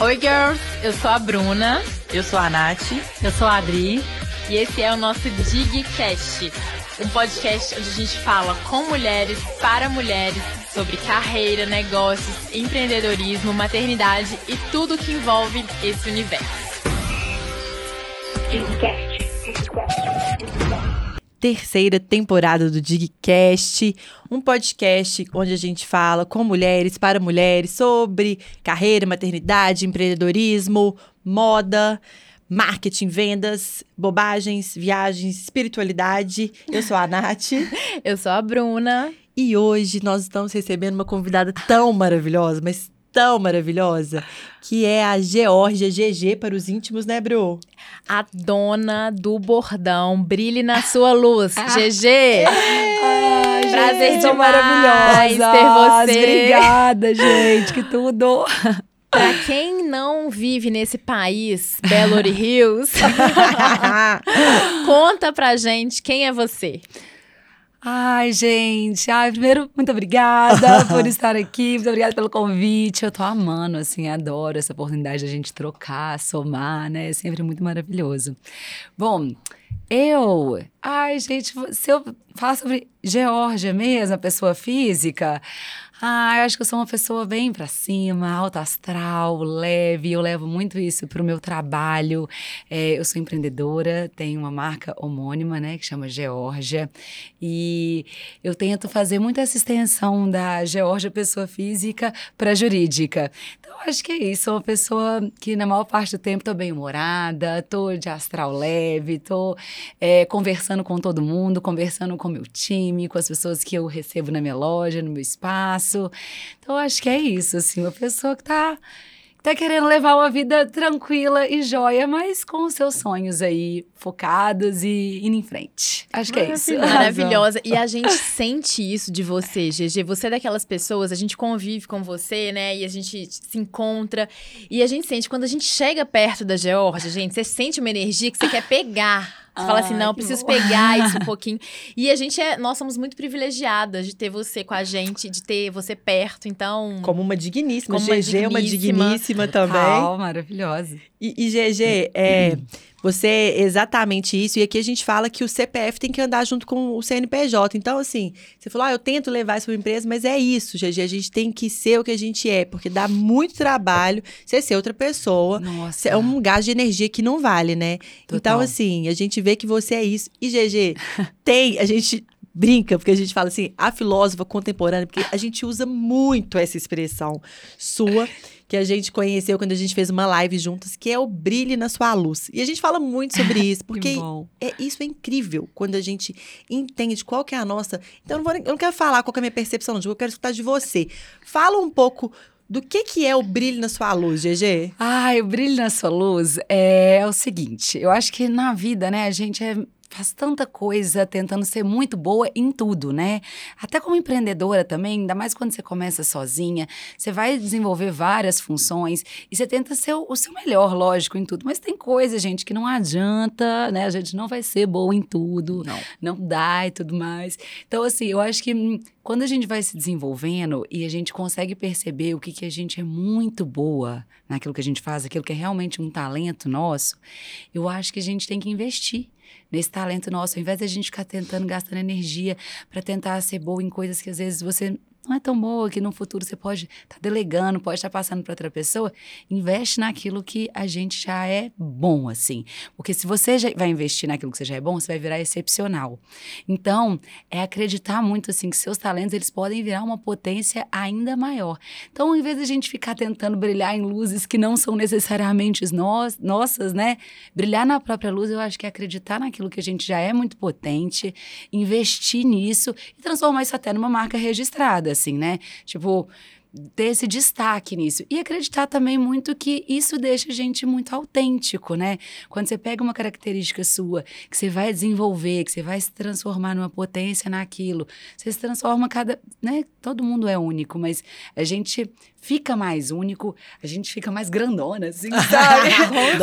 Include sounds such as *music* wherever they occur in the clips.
Oi, girls! Eu sou a Bruna. Eu sou a Nath. Eu sou a Adri. E esse é o nosso Digcast, um podcast onde a gente fala com mulheres, para mulheres, sobre carreira, negócios, empreendedorismo, maternidade e tudo que envolve esse universo. Terceira temporada do Digcast, um podcast onde a gente fala com mulheres, para mulheres, sobre carreira, maternidade, empreendedorismo, moda, marketing, vendas, bobagens, viagens, espiritualidade. Eu sou a Nath. *laughs* Eu sou a Bruna. E hoje nós estamos recebendo uma convidada tão maravilhosa, mas tão maravilhosa, que é a Georgia GG para os íntimos, né, Bru? A dona do bordão. Brilhe na sua luz. *laughs* GG! Prazer gente, demais maravilhosas. ter você. Obrigada, gente, que tudo. *laughs* Pra quem não vive nesse país, Belo Hills, *laughs* conta pra gente quem é você. Ai, gente. Ai, primeiro, muito obrigada *laughs* por estar aqui. Muito obrigada pelo convite. Eu tô amando, assim, adoro essa oportunidade de a gente trocar, somar, né? É sempre muito maravilhoso. Bom, eu. Ai, gente, se eu falar sobre Geórgia mesmo, a pessoa física. Eu acho que eu sou uma pessoa bem pra cima, alta astral, leve. Eu levo muito isso pro meu trabalho. É, eu sou empreendedora, tenho uma marca homônima, né, que chama Geórgia. E eu tento fazer muito essa extensão da Geórgia pessoa física para jurídica. Então, acho que é isso. Sou uma pessoa que, na maior parte do tempo, tô bem humorada, tô de astral leve, tô é, conversando com todo mundo, conversando com meu time, com as pessoas que eu recebo na minha loja, no meu espaço. Então, acho que é isso, assim, uma pessoa que tá, que tá querendo levar uma vida tranquila e joia, mas com os seus sonhos aí focados e indo em frente. Acho que é isso. Maravilhosa. E a *laughs* gente sente isso de você, GG. Você é daquelas pessoas, a gente convive com você, né? E a gente se encontra. E a gente sente, quando a gente chega perto da Georgia, gente, você sente uma energia que você quer pegar. Você fala assim, não, preciso bom. pegar isso um *laughs* pouquinho. E a gente é, nós somos muito privilegiadas de ter você com a gente, de ter você perto, então. Como uma digníssima. Como uma GG é uma digníssima. digníssima também. Total, maravilhosa. E, e, GG, é, *clears throat* você é exatamente isso. E aqui a gente fala que o CPF tem que andar junto com o CNPJ. Então, assim, você falou, ah, eu tento levar isso para empresa, mas é isso, GG. A gente tem que ser o que a gente é, porque dá muito trabalho você ser outra pessoa. Nossa. É um gasto de energia que não vale, né? Então, Total. assim, a gente vê que você é isso. E, GG, *laughs* tem, a gente brinca, porque a gente fala assim, a filósofa contemporânea, porque a gente usa muito essa expressão sua, que a gente conheceu quando a gente fez uma live juntas, que é o brilhe na sua luz. E a gente fala muito sobre *laughs* isso, porque é, isso é incrível, quando a gente entende qual que é a nossa... Então, eu não, vou, eu não quero falar qual que é a minha percepção, não, eu quero escutar de você. Fala um pouco do que, que é o brilho na sua luz, GG. Ai, o brilho na sua luz é, o seguinte: eu acho que na vida, né, a gente é- faz tanta coisa tentando ser muito boa em tudo, né? Até como empreendedora também, ainda mais quando você começa sozinha, você vai desenvolver várias funções e você tenta ser o, o seu melhor, lógico, em tudo. Mas tem coisa, gente, que não adianta, né? A gente não vai ser boa em tudo, Não. não dá e tudo mais. Então, assim, eu acho que hum, quando a gente vai se desenvolvendo e a gente consegue perceber o que, que a gente é muito boa naquilo que a gente faz, aquilo que é realmente um talento nosso, eu acho que a gente tem que investir nesse talento nosso, ao invés de a gente ficar tentando, gastando energia para tentar ser boa em coisas que às vezes você não é tão boa, que no futuro você pode estar delegando, pode estar passando para outra pessoa, investe naquilo que a gente já é bom, assim. Porque se você já vai investir naquilo que você já é bom, você vai virar excepcional. Então, é acreditar muito, assim, que seus talentos, eles podem virar uma potência ainda maior. Então, ao invés de a gente ficar tentando brilhar em luzes que não são necessariamente nós, nossas, né? Brilhar na própria luz, eu acho que é acreditar naquilo que a gente já é muito potente, investir nisso e transformar isso até numa marca registrada, assim, né? Tipo, ter esse destaque nisso. E acreditar também muito que isso deixa a gente muito autêntico, né? Quando você pega uma característica sua, que você vai desenvolver, que você vai se transformar numa potência naquilo, você se transforma cada. Né? Todo mundo é único, mas a gente fica mais único, a gente fica mais grandona, assim, *laughs* sabe?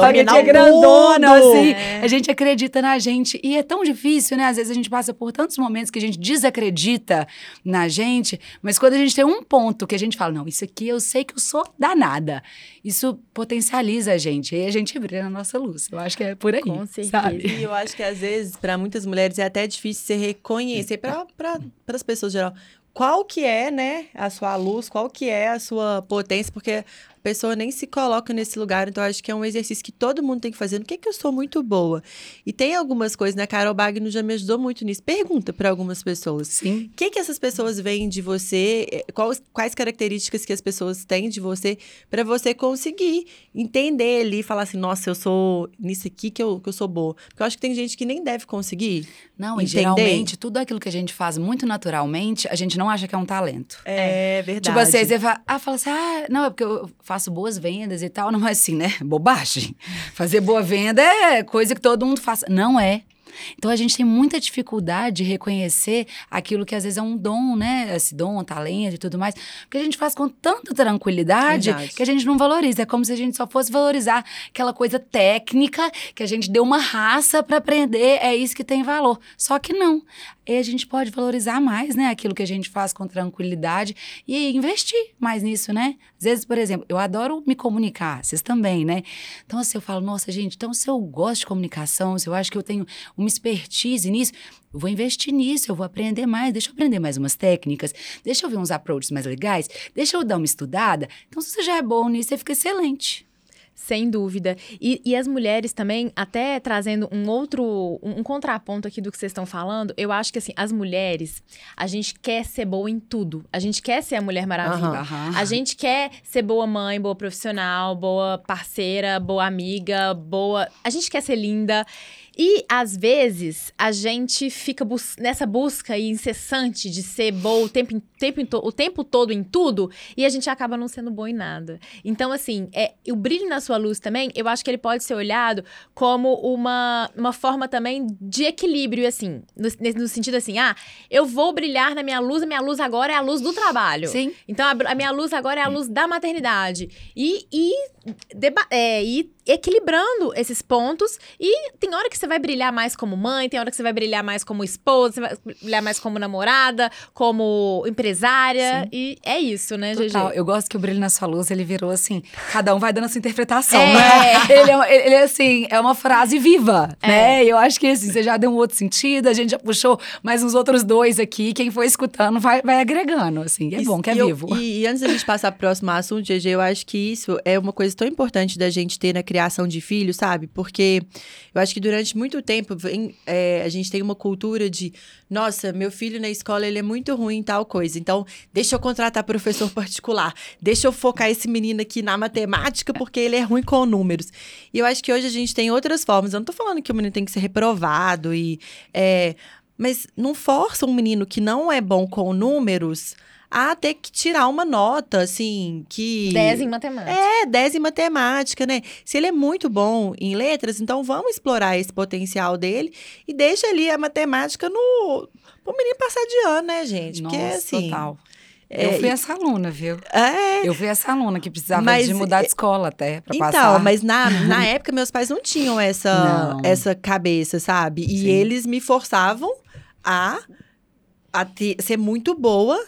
a gente é grandona, mundo. assim. É. A gente acredita na gente. E é tão difícil, né? Às vezes a gente passa por tantos momentos que a gente desacredita na gente, mas quando a gente tem um ponto que a gente gente fala, não, isso aqui eu sei que eu sou danada. Isso potencializa a gente. E a gente brilha na nossa luz. Eu acho que é por aí. Com certeza. Sabe? E eu acho que às vezes, para muitas mulheres, é até difícil você reconhecer, para as pessoas em geral, qual que é, né, a sua luz, qual que é a sua potência, porque pessoa nem se coloca nesse lugar. Então, acho que é um exercício que todo mundo tem que fazer. No que, é que eu sou muito boa? E tem algumas coisas, né? Carol Bagno já me ajudou muito nisso. Pergunta para algumas pessoas. Sim. O que, que essas pessoas veem de você? Eh, quais, quais características que as pessoas têm de você para você conseguir entender ali e falar assim, nossa, eu sou nisso aqui que eu, que eu sou boa. Porque eu acho que tem gente que nem deve conseguir. Não, e Entender? geralmente tudo aquilo que a gente faz muito naturalmente, a gente não acha que é um talento. É, verdade. Tipo assim, você fala, ah, fala assim, ah, não, é porque eu faço boas vendas e tal. *laughs* Não é assim, né? Bobagem. Fazer boa venda é coisa que todo mundo faz. Não é. Então a gente tem muita dificuldade de reconhecer aquilo que às vezes é um dom, né? Esse dom, talento e tudo mais. Porque a gente faz com tanta tranquilidade Verdade. que a gente não valoriza. É como se a gente só fosse valorizar aquela coisa técnica que a gente deu uma raça para aprender. É isso que tem valor. Só que não. E a gente pode valorizar mais, né? Aquilo que a gente faz com tranquilidade e investir mais nisso, né? Às vezes, por exemplo, eu adoro me comunicar, vocês também, né? Então, assim, eu falo, nossa, gente, então se eu gosto de comunicação, se eu acho que eu tenho uma expertise nisso, eu vou investir nisso, eu vou aprender mais, deixa eu aprender mais umas técnicas, deixa eu ver uns approaches mais legais, deixa eu dar uma estudada. Então, se você já é bom nisso, você fica excelente. Sem dúvida. E, e as mulheres também, até trazendo um outro, um, um contraponto aqui do que vocês estão falando, eu acho que assim, as mulheres, a gente quer ser boa em tudo. A gente quer ser a Mulher Maravilha. Aham. Aham. A gente quer ser boa mãe, boa profissional, boa parceira, boa amiga, boa. A gente quer ser linda. E às vezes a gente fica bus- nessa busca incessante de ser boa o tempo, em- tempo o tempo todo em tudo e a gente acaba não sendo bom em nada. Então, assim, é, o brilho na sua luz também, eu acho que ele pode ser olhado como uma, uma forma também de equilíbrio, assim, no, no sentido assim, ah, eu vou brilhar na minha luz, a minha luz agora é a luz do trabalho. Sim. Então, a, a minha luz agora é a luz da maternidade. E, e, deba- é, e equilibrando esses pontos. E tem hora que você vai brilhar mais como mãe, tem hora que você vai brilhar mais como esposa, você vai brilhar mais como namorada, como empresária. E é isso, né, Total. GG? Eu gosto que o brilho na sua luz, ele virou assim, cada um vai dando a sua interpretação, É. né? Ele é, ele é assim, é uma frase viva, né? E eu acho que assim, você já deu um outro sentido, a gente já puxou mais uns outros dois aqui, quem for escutando vai, vai agregando, assim. É Isso- bom que é e eu- vivo. E, e antes da gente passar pro próximo assunto, GG, eu acho que isso é uma coisa tão importante da gente ter na criação de filhos, sabe? Porque eu acho que durante muito tempo vem, é, a gente tem uma cultura de, nossa, meu filho na escola ele é muito ruim em tal coisa, então deixa eu contratar professor *laughs* particular, deixa eu focar esse menino aqui na matemática porque ele é ruim com números. E eu acho que hoje a gente tem outras formas. Eu não tô falando que o menino tem que ser reprovado e. é, mas não força um menino que não é bom com números a ter que tirar uma nota, assim, que. 10 em matemática. É, 10 em matemática, né? Se ele é muito bom em letras, então vamos explorar esse potencial dele e deixa ali a matemática no. Pro menino passar de ano, né, gente? Porque Nossa, assim. total. é, eu fui essa aluna, viu? É, Eu fui essa aluna que precisava Mas, de mudar de escola até pra Então, passar. mas na, *laughs* na época meus pais não tinham essa, Não. essa cabeça, sabe? E Sim. eles me forçavam a, a ter- ser muito boa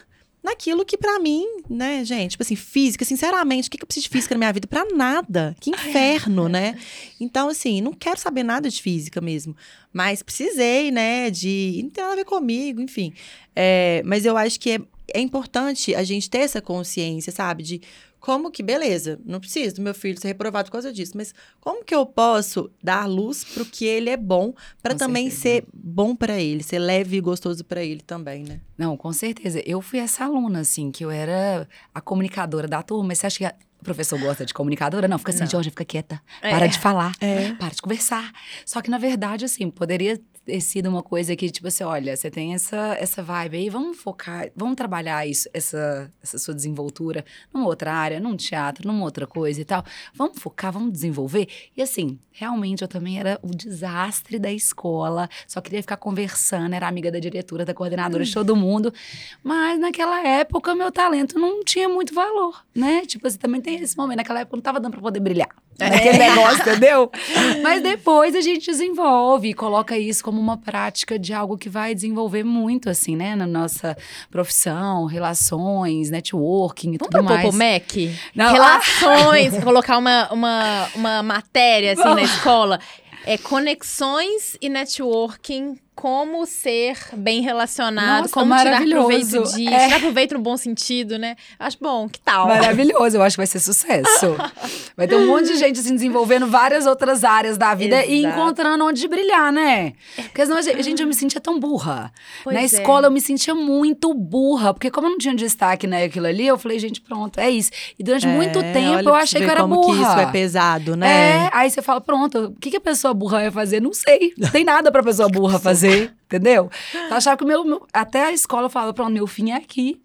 naquilo que pra mim, né, gente, tipo assim, física, sinceramente, o que, que eu preciso de física na minha vida? Pra nada. Que inferno, né? Então, assim, não quero saber nada de física mesmo. Mas precisei, né, de. Não tem nada a ver comigo, enfim. É, mas eu acho que é, é importante a gente ter essa consciência, sabe? De como que, beleza, não preciso do meu filho ser reprovado por causa disso, mas como que eu posso dar luz pro que ele é bom, Com também certeza. ser bom pra ele, ser leve e gostoso pra ele também, né? Não, com certeza. Eu fui essa aluna, assim, que eu era a comunicadora da turma. Mas você acha que o professor gosta de comunicadora? Não, fica assim. Georgia, fica quieta. É. Para de falar. É. Para de conversar. Só que, na verdade, assim, poderia ter sido uma coisa que, tipo assim, olha, você tem essa, essa vibe aí, vamos focar, vamos trabalhar isso, essa, essa sua desenvoltura numa outra área, num teatro, numa outra coisa e tal. Vamos focar, vamos desenvolver. E assim, realmente eu também era o desastre da escola, só queria ficar conversando, era amiga da diretora, da coordenadora, de todo mundo. Mas naquela época, meu talento não tinha muito valor, né? Tipo assim, também tem esse momento, naquela época não tava dando pra poder brilhar. Aquele negócio, entendeu? Mas depois a gente desenvolve e coloca isso como uma prática de algo que vai desenvolver muito, assim, né? Na nossa profissão, relações, networking e Vamos tudo mais. pro MEC? Não, Relações, *laughs* colocar uma, uma, uma matéria assim na escola. É conexões e networking, como ser bem relacionado, Nossa, como tirar proveito disso. É. Tirar proveito no bom sentido, né? Acho bom, que tal? Maravilhoso, eu acho que vai ser sucesso. *laughs* Vai ter um monte de gente assim, desenvolvendo várias outras áreas da vida e Exato. encontrando onde brilhar, né? Porque senão, a gente, eu me sentia tão burra. Pois Na é. escola eu me sentia muito burra, porque como eu não tinha destaque naquilo ali, eu falei, gente, pronto, é isso. E durante muito É, tempo olha eu achei que eu era como burra. que isso é pesado, né? É, aí você fala, pronto, o que, que a pessoa burra vai fazer? Não sei. Não tem nada pra pessoa burra *laughs* fazer, entendeu? Então, eu achava que o meu, Até a escola falava, pronto, meu fim é aqui.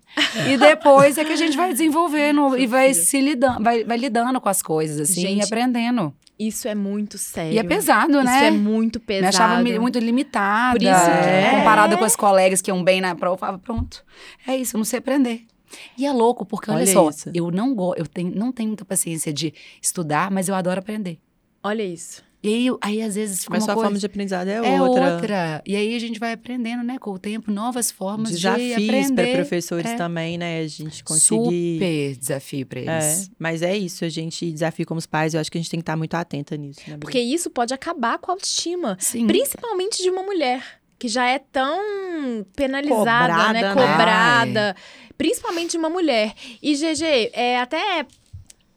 E depois é que a gente vai desenvolvendo e vai se lidando, vai, vai lidando com as coisas, assim, Gente, e aprendendo. Isso é muito sério. E é pesado, Isso né? é muito Me pesado. achava me- muito limitada. Por isso que é. Comparada com as colegas que iam bem na prova, eu falava, pronto, é isso, eu não sei aprender. E é louco, porque olha, Olha só, isso. eu não eu tenho, não tenho muita paciência de estudar, mas eu adoro aprender. Olha isso. E aí, eu- aí às vezes fica Mas uma coisa... forma de aprendizado é, É outra. outra. E aí a gente vai aprendendo, né, com o tempo, novas formas de Desafios aprender. para professores É. também, né? A gente conseguir. Super desafio pra É, eles. mas é isso, a gente desafio como os pais, eu acho que a gente tem que estar muito atenta nisso, né? Porque isso pode acabar com a autoestima. Sim. Principalmente de uma mulher. Que já é tão penalizada, Cobrada, né? né? Cobrada. Principalmente de uma mulher. E, GG, é, até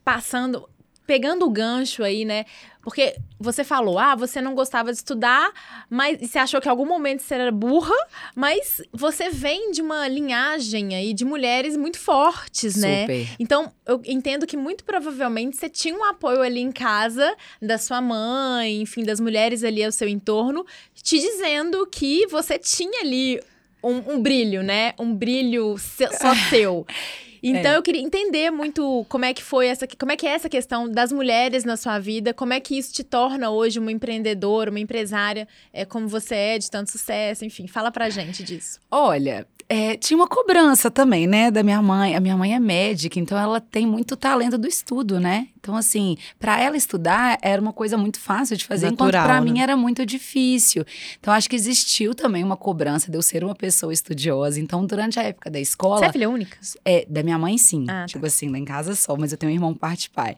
passando, pegando o gancho aí, né? Porque você falou, ah, você não gostava de estudar, mas você achou que em algum momento você era burra, mas você vem de uma linhagem aí de mulheres muito fortes, né? Super. Então, eu entendo que muito provavelmente você tinha um apoio ali em casa da sua mãe, enfim, das mulheres ali ao seu entorno, te dizendo que você tinha ali um, um brilho, né? Um brilho se- só *laughs* seu. Então, É. eu queria entender muito como é que foi essa, como é que é essa questão das mulheres na sua vida, como é que isso te torna hoje uma empreendedora, uma empresária, é, como você é, de tanto sucesso, enfim, fala pra gente disso. Olha, é, tinha uma cobrança também, né, da minha mãe. A minha mãe é médica, então ela tem muito talento do estudo, né? Então, assim, para ela estudar era uma coisa muito fácil de fazer, enquanto Natural, para né? mim era muito difícil. Então, acho que existiu também uma cobrança de eu ser uma pessoa estudiosa. Então, durante a época da escola. Você é filha única? É, da minha mãe, sim. Ah, tá. tipo assim, lá em casa só, mas eu tenho um irmão parte pai.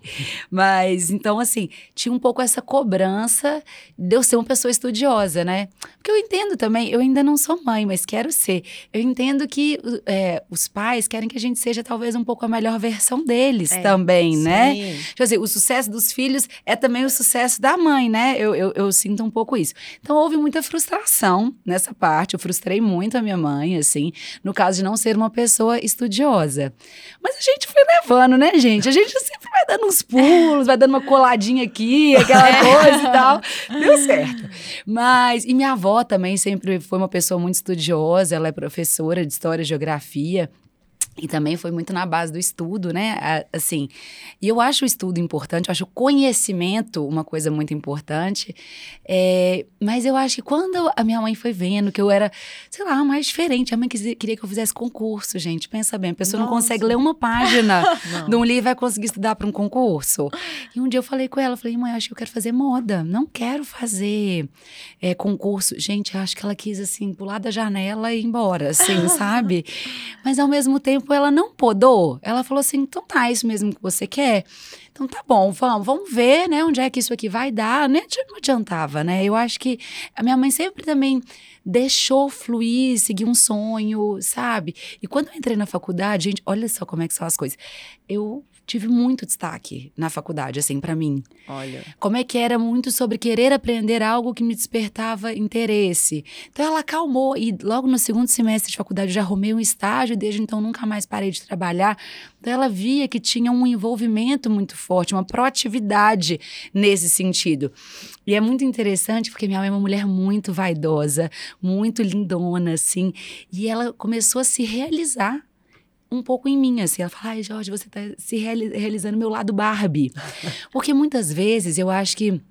Mas, então, assim, tinha um pouco essa cobrança de eu ser uma pessoa estudiosa, né? Porque eu entendo também, eu ainda não sou mãe, mas quero ser. Eu entendo que é, os pais querem que a gente seja talvez um pouco a melhor versão deles É, também, né? Sim. Quer dizer, o sucesso dos filhos é também o sucesso da mãe, né? Eu, eu, eu sinto um pouco isso. Então, houve muita frustração nessa parte. Eu frustrei muito a minha mãe, assim, no caso de não ser uma pessoa estudiosa. Mas a gente foi levando, né, gente? A gente sempre vai dando uns pulos, vai dando uma coladinha aqui, aquela coisa e tal. Deu certo. Mas, e minha avó também sempre foi uma pessoa muito estudiosa, ela é professora de História e Geografia. E também foi muito na base do estudo, né? Assim, e eu acho o estudo importante, eu acho o conhecimento uma coisa muito importante. É, mas eu acho que quando a minha mãe foi vendo que eu era, sei lá, mais diferente, a mãe quis- queria que eu fizesse concurso, gente. Pensa bem, a pessoa não Nossa. consegue ler uma página Não. *laughs* de um livro e vai conseguir estudar para um concurso. E um dia eu falei com ela, falei, mãe, acho que eu quero fazer moda, não quero fazer é, concurso. Gente, acho que ela quis, assim, pular da janela e ir embora, assim, sabe? Mas ao mesmo tempo ela não podou. Ela falou assim: então tá, é isso mesmo que você quer? Então tá bom, vamos, vamos ver, né, onde é que isso aqui vai dar. Nem não adiantava, né? Eu acho que a minha mãe sempre também deixou fluir, seguir um sonho, sabe? E quando eu entrei na faculdade, gente, olha só como é que são as coisas. Eu tive muito destaque na faculdade, assim, pra mim. Olha. Como é que era muito sobre querer aprender algo que me despertava interesse. Então ela acalmou e logo no segundo semestre de faculdade já arrumei um estágio e desde então nunca mais parei de trabalhar. Então ela via que tinha um envolvimento muito forte, uma proatividade nesse sentido. E é muito interessante porque minha mãe é uma mulher muito vaidosa, muito lindona assim, e ela começou a se realizar um pouco em mim, assim. Ela fala, ai, Jorge, você tá se reali- realizando meu lado Barbie. *laughs* Porque muitas vezes eu acho que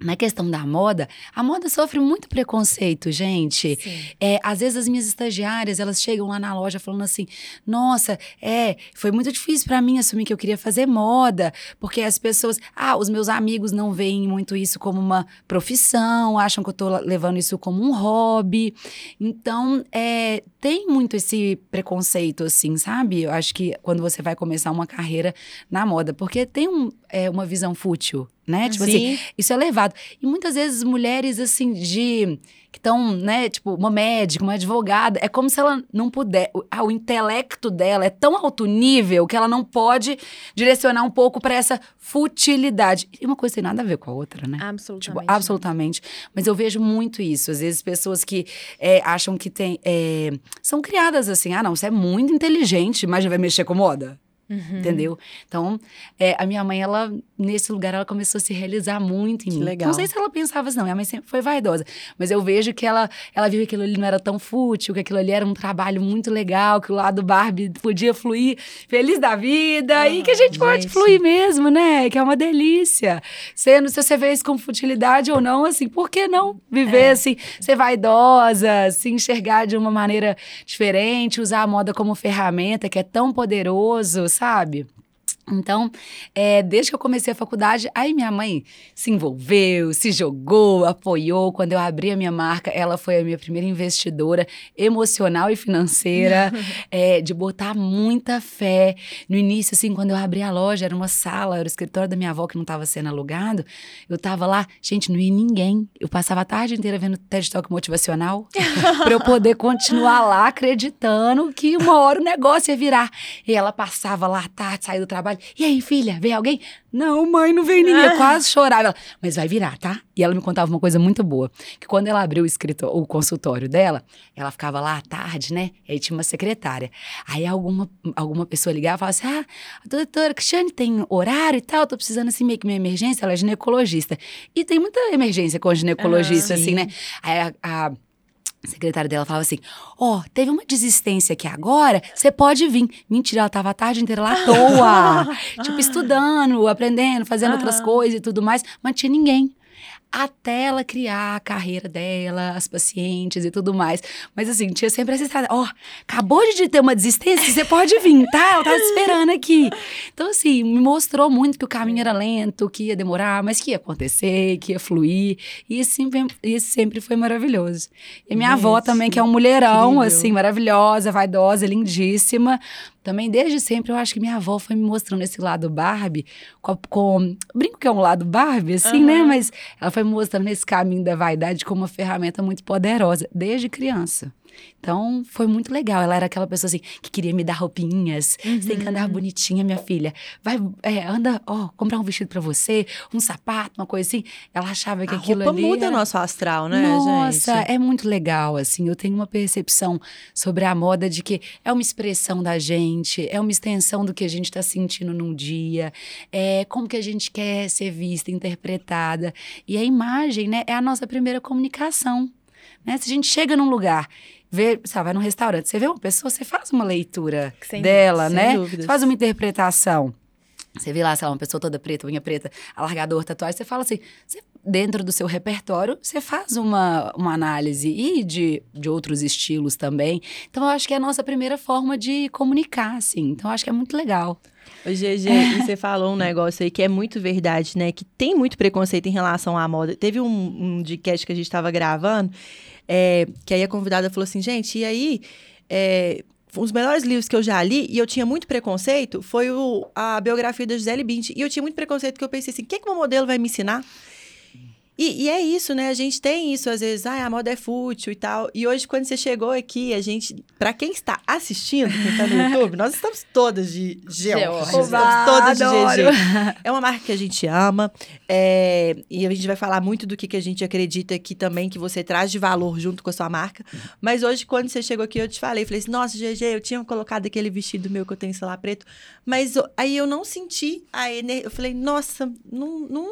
na questão da moda, a moda sofre muito preconceito, gente. É, às vezes as minhas estagiárias, elas chegam lá na loja falando assim: "Nossa, é, foi muito difícil para mim assumir que eu queria fazer moda, porque as pessoas, ah, os meus amigos não veem muito isso como uma profissão, acham que eu tô levando isso como um hobby". Então, é, tem muito esse preconceito assim, sabe? Eu acho que quando você vai começar uma carreira na moda, porque tem um, é, uma visão fútil né? Tipo assim, Sim. isso é levado. E muitas vezes mulheres, assim, de. que estão, né? Tipo, uma médica, uma advogada, é como se ela não puder. O, ah, o intelecto dela é tão alto nível que ela não pode direcionar um pouco para essa futilidade. E uma coisa tem nada a ver com a outra, né? Absolutamente. Tipo, absolutamente. Mas eu vejo muito isso. Às vezes, pessoas que é, acham que tem. é, são criadas assim, ah, não, você é muito inteligente, mas já vai mexer com moda. Uhum. Entendeu? Então, é, a minha mãe, ela, nesse lugar, ela começou a se realizar muito em Que mim. legal. Não sei se ela pensava assim, não. Minha mãe sempre foi vaidosa. Mas eu vejo que ela, ela viu que aquilo ali não era tão fútil, que aquilo ali era um trabalho muito legal, que o lado Barbie podia fluir feliz da vida e que a gente pode gente. fluir mesmo, né? Que é uma delícia. Sendo, se você vê isso com futilidade ou não, assim, por que não viver assim, ser vaidosa, se enxergar de uma maneira diferente, usar a moda como ferramenta, que é tão poderoso, sabe? Então, é, desde que eu comecei a faculdade, aí minha mãe se envolveu, se jogou, apoiou. Quando eu abri a minha marca, ela foi a minha primeira investidora emocional e financeira, é, *laughs* de botar muita fé. No início, assim, quando eu abri a loja, era uma sala, era o escritório da minha avó que não estava sendo alugado. Eu tava lá, gente, não ia ninguém. Eu passava a tarde inteira vendo TED Talk motivacional *laughs* para eu poder continuar lá acreditando que uma hora o negócio ia virar. E ela passava lá à tarde, saía do trabalho. E aí, filha, veio alguém? Não, mãe, não veio ninguém. Eu quase chorava. Ela, Mas vai virar, tá? E ela me contava uma coisa muito boa. Que quando ela abriu o, escrito, o consultório dela, ela ficava lá à tarde, né? E aí tinha uma secretária. Aí alguma, alguma pessoa ligava e falava assim: Ah, a doutora Cristiane tem horário e tal, tô precisando assim meio que minha emergência. Ela é ginecologista. E tem muita emergência com ginecologista, Ah, assim, sim. né? Aí a a secretária dela falava assim: Ó, teve uma desistência aqui agora, você pode vir. Mentira, ela tava a tarde inteira lá à toa. *laughs* tipo, estudando, aprendendo, fazendo outras Aham. coisas e tudo mais, mas não tinha ninguém. Até ela criar a carreira dela, as pacientes e tudo mais. Mas assim, tinha sempre essa estrada. Ó, acabou de ter uma desistência, você pode vir, tá? Ela tava esperando aqui. Então, assim, me mostrou muito que o caminho era lento, que ia demorar, mas que ia acontecer, que ia fluir. E isso sempre, isso sempre foi maravilhoso. E minha avó também, que é um mulherão, incrível. assim, maravilhosa, vaidosa, lindíssima. Também, desde sempre, eu acho que minha avó foi me mostrando esse lado Barbie, com, com- brinco que é um lado Barbie, assim, né? Aham. Mas ela foi me mostrando esse caminho da vaidade como uma ferramenta muito poderosa, desde criança. Então, foi muito legal. Ela era aquela pessoa assim que queria me dar roupinhas. Você tem que andar bonitinha, minha filha. Vai, é, anda, ó, comprar um vestido pra você, um sapato, uma coisa assim. Ela achava que A aquilo roupa ali. muda era- nosso astral, né, nossa, gente? é muito legal, assim. Eu tenho uma percepção sobre a moda de que é uma expressão da gente, é uma extensão do que a gente está sentindo num dia, é como que a gente quer ser vista, interpretada. E a imagem, né, é a nossa primeira comunicação. Né? Se a gente chega num lugar, vê, sabe, vai num restaurante, você vê uma pessoa, você faz uma leitura Sem dela, sem né? dúvidas. Você faz uma interpretação. Você vê lá, sei lá, uma pessoa toda preta, unha preta, alargador, tatuagem, você fala assim, você- dentro do seu repertório, você faz uma, uma análise e de, de outros estilos também. Então, eu acho que é a nossa primeira forma de comunicar, assim. Então, eu acho que é muito legal. Ô, GG, você falou um negócio aí que é muito verdade, né? Que tem muito preconceito em relação à moda. Teve um, um podcast que a gente estava gravando, é, que aí a convidada falou assim, gente, e aí, é, os melhores livros que eu já li, e eu tinha muito preconceito, foi o, a biografia da Gisele Bündchen. E eu tinha muito preconceito porque eu pensei assim, o que, que uma modelo vai me ensinar? E, e é isso, né? A gente tem isso, às vezes, ah, a moda é fútil e tal. E hoje, quando você chegou aqui, a gente, pra quem está assistindo, quem tá no YouTube, nós estamos todas de. Georgia. Estamos todas de. GG. É uma marca que a gente ama. é, e a gente vai falar muito do que, que a gente acredita aqui também, que você traz de valor junto com a sua marca. Mas hoje, quando você chegou aqui, eu te falei, falei assim, nossa, GG, eu tinha colocado aquele vestido meu que eu tenho, sei lá, preto. Mas aí eu não senti a energia. Eu falei, nossa, não, não,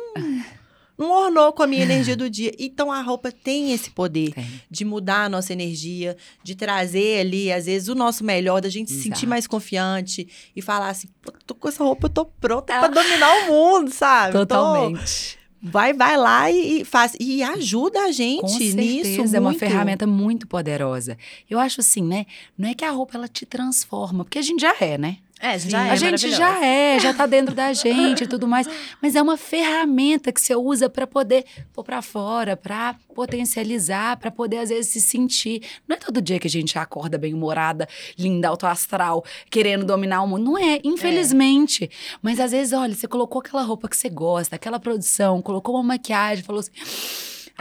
não ornou com a minha energia do dia. Então a roupa tem esse poder Tem. de mudar a nossa energia, de trazer ali, às vezes, o nosso melhor, da gente se sentir mais confiante e falar assim, tô com essa roupa, eu tô pronta pra dominar o mundo, sabe? Tô- Totalmente. vai, vai lá e, e faz. E ajuda a gente Com certeza, nisso. é uma muito. ferramenta muito poderosa. Eu acho assim, né? Não é que a roupa ela te transforma, porque a gente já é, né? É, já é a gente já é, já tá dentro da gente e tudo mais. Mas é uma ferramenta que você usa para poder pôr pra fora, pra potencializar, pra poder às vezes se sentir. Não é todo dia que a gente acorda bem humorada, linda, alto astral, querendo dominar o mundo. Não é, infelizmente. Mas às vezes, olha, você colocou aquela roupa que você gosta, aquela produção, colocou uma maquiagem, falou assim.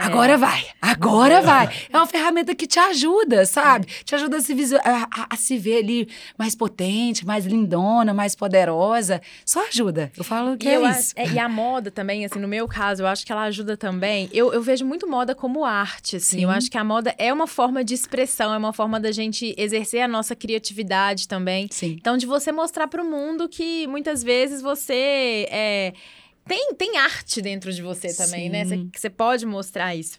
Agora vai, agora vai. É uma ferramenta que te ajuda, sabe? Te ajuda a se, visu- a, a- a se ver ali mais potente, mais lindona, mais poderosa. Só ajuda. Eu falo que E, é eu isso. é, e a *laughs* moda também, assim, no meu caso, eu acho que ela ajuda também. Eu, eu vejo muito moda como arte, assim. Sim. Eu acho que a moda é uma forma de expressão, é uma forma da gente exercer a nossa criatividade também. Sim. Então, de você mostrar para o mundo que muitas vezes você é, tem, tem arte dentro de você também, né? Você, Sim. que você pode mostrar isso.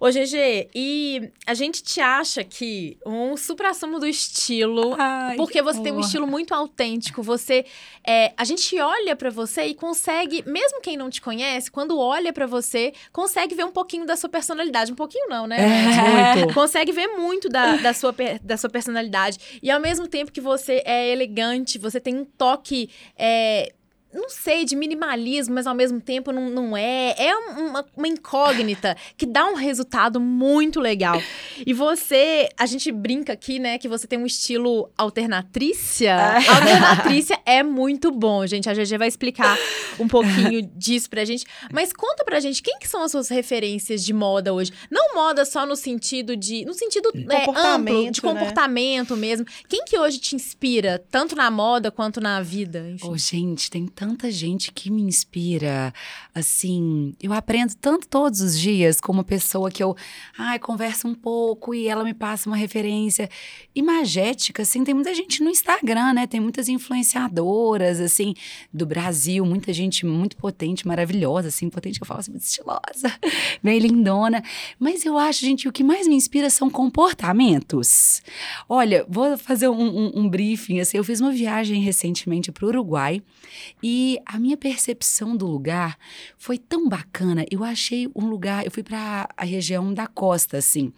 Ô, GG, e a gente te acha que um supra-sumo do estilo Ai, porque você tem um porra. estilo muito autêntico. Você, é, a gente olha pra você e consegue, mesmo quem não te conhece, quando olha pra você, consegue ver um pouquinho da sua personalidade. Um pouquinho não, né? É. Muito. *laughs* Consegue ver muito da, da, sua, da sua personalidade. E ao mesmo tempo que você é elegante, você tem um toque. é, não sei, de minimalismo, mas ao mesmo tempo não, não é. É um- uma, uma incógnita que dá um resultado muito legal. E você, a gente brinca aqui, né, que você tem um estilo alternatrícia. Alternatrícia é muito bom, gente. A GG vai explicar um pouquinho disso pra gente. Mas conta pra gente, quem que são as suas referências de moda hoje? Não moda só no sentido de... No sentido é, amplo, de Comportamento, né? comportamento mesmo. Quem que hoje te inspira, tanto na moda quanto na vida? Enfim. Ô, gente, tem tanta gente que me inspira. Assim, eu aprendo tanto todos os dias com uma pessoa que eu, ai, converso um pouco e ela me passa uma referência imagética, assim. Tem muita gente no Instagram, né? Tem muitas influenciadoras, assim, do Brasil, muita gente muito potente, maravilhosa, assim, potente, eu falo assim, muito estilosa, *laughs* bem lindona. Mas eu acho, gente, o que mais me inspira são comportamentos. Olha, vou fazer um, um, um briefing, assim, eu fiz uma viagem recentemente para o Uruguai e a minha percepção do lugar foi tão bacana. Eu achei um lugar, eu fui para a região da costa, assim.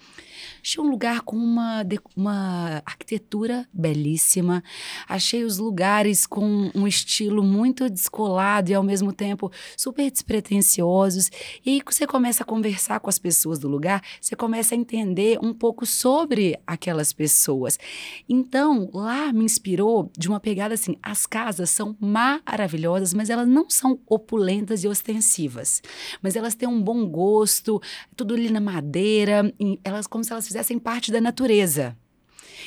Achei um lugar com uma, uma arquitetura belíssima. Achei os lugares com um estilo muito descolado e ao mesmo tempo super despretensiosos. E você começa a conversar com as pessoas do lugar, você começa a entender um pouco sobre aquelas pessoas. Então, lá me inspirou de uma pegada assim: as casas são maravilhosas, mas elas não são opulentas e ostensivas. Mas elas têm um bom gosto, tudo ali na madeira, elas como se elas fizessem parte da natureza.